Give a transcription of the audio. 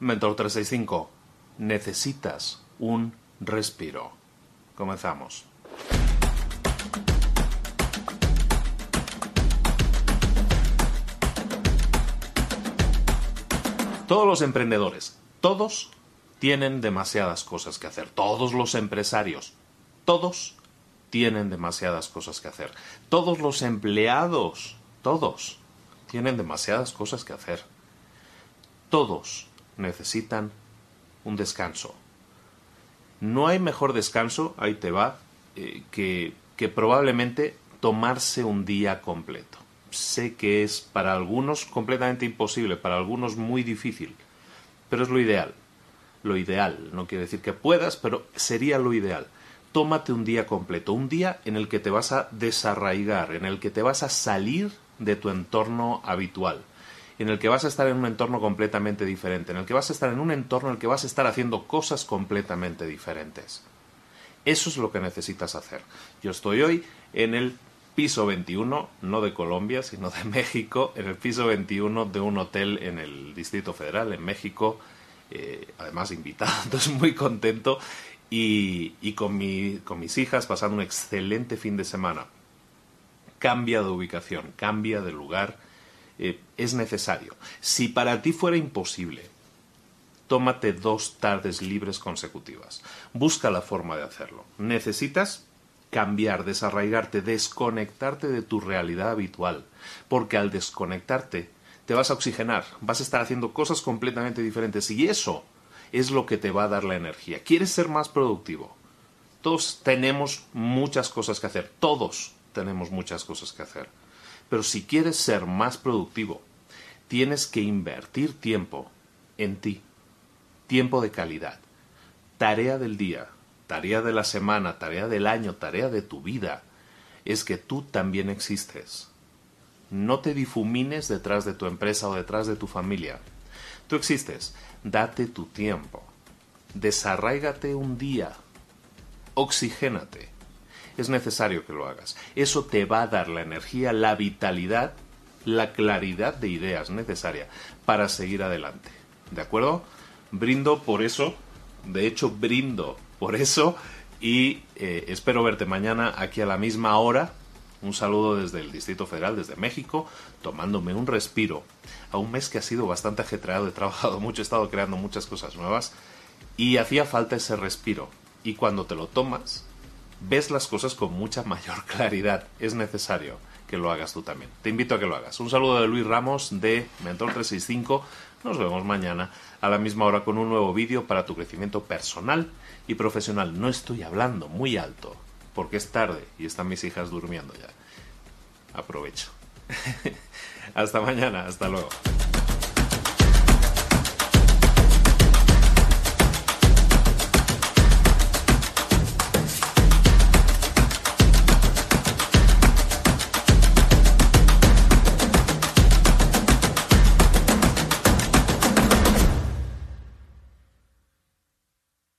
Mentor 365, necesitas un respiro. Comenzamos. Todos los emprendedores, todos tienen demasiadas cosas que hacer. Todos los empresarios, todos tienen demasiadas cosas que hacer. Todos los empleados, todos tienen demasiadas cosas que hacer. Todos necesitan un descanso. No hay mejor descanso, ahí te va, eh, que, que probablemente tomarse un día completo. Sé que es para algunos completamente imposible, para algunos muy difícil, pero es lo ideal. Lo ideal, no quiere decir que puedas, pero sería lo ideal. Tómate un día completo, un día en el que te vas a desarraigar, en el que te vas a salir de tu entorno habitual, en el que vas a estar en un entorno completamente diferente, en el que vas a estar en un entorno en el que vas a estar haciendo cosas completamente diferentes. Eso es lo que necesitas hacer. Yo estoy hoy en el piso 21, no de Colombia, sino de México, en el piso 21 de un hotel en el Distrito Federal, en México, eh, además invitado, entonces muy contento, y, con, con mis hijas pasando un excelente fin de semana cambia de ubicación, cambia de lugar, eh, es necesario. Si para ti fuera imposible, tómate dos tardes libres consecutivas. Busca la forma de hacerlo. Necesitas cambiar, desarraigarte, desconectarte de tu realidad habitual, porque al desconectarte te vas a oxigenar, vas a estar haciendo cosas completamente diferentes y eso es lo que te va a dar la energía. ¿Quieres ser más productivo? Todos tenemos muchas cosas que hacer, todos tenemos muchas cosas que hacer. Pero si quieres ser más productivo, tienes que invertir tiempo en ti. Tiempo de calidad. Tarea del día, tarea de la semana, tarea del año, tarea de tu vida, es que tú también existes. No te difumines detrás de tu empresa o detrás de tu familia. Tú existes. Date tu tiempo. Desarráigate un día. Oxigénate es necesario que lo hagas. Eso te va a dar la energía, la vitalidad, la claridad de ideas necesaria para seguir adelante. ¿De acuerdo? Brindo por eso, de hecho brindo por eso y eh, espero verte mañana aquí a la misma hora. Un saludo desde el Distrito Federal, desde México, tomándome un respiro a un mes que ha sido bastante ajetreado, he trabajado mucho, he estado creando muchas cosas nuevas y hacía falta ese respiro. Y cuando te lo tomas, ves las cosas con mucha mayor claridad. Es necesario que lo hagas tú también. Te invito a que lo hagas. Un saludo de Luis Ramos de Mentor 365. Nos vemos mañana a la misma hora con un nuevo vídeo para tu crecimiento personal y profesional. No estoy hablando muy alto porque es tarde y están mis hijas durmiendo ya. Aprovecho. hasta mañana, hasta luego.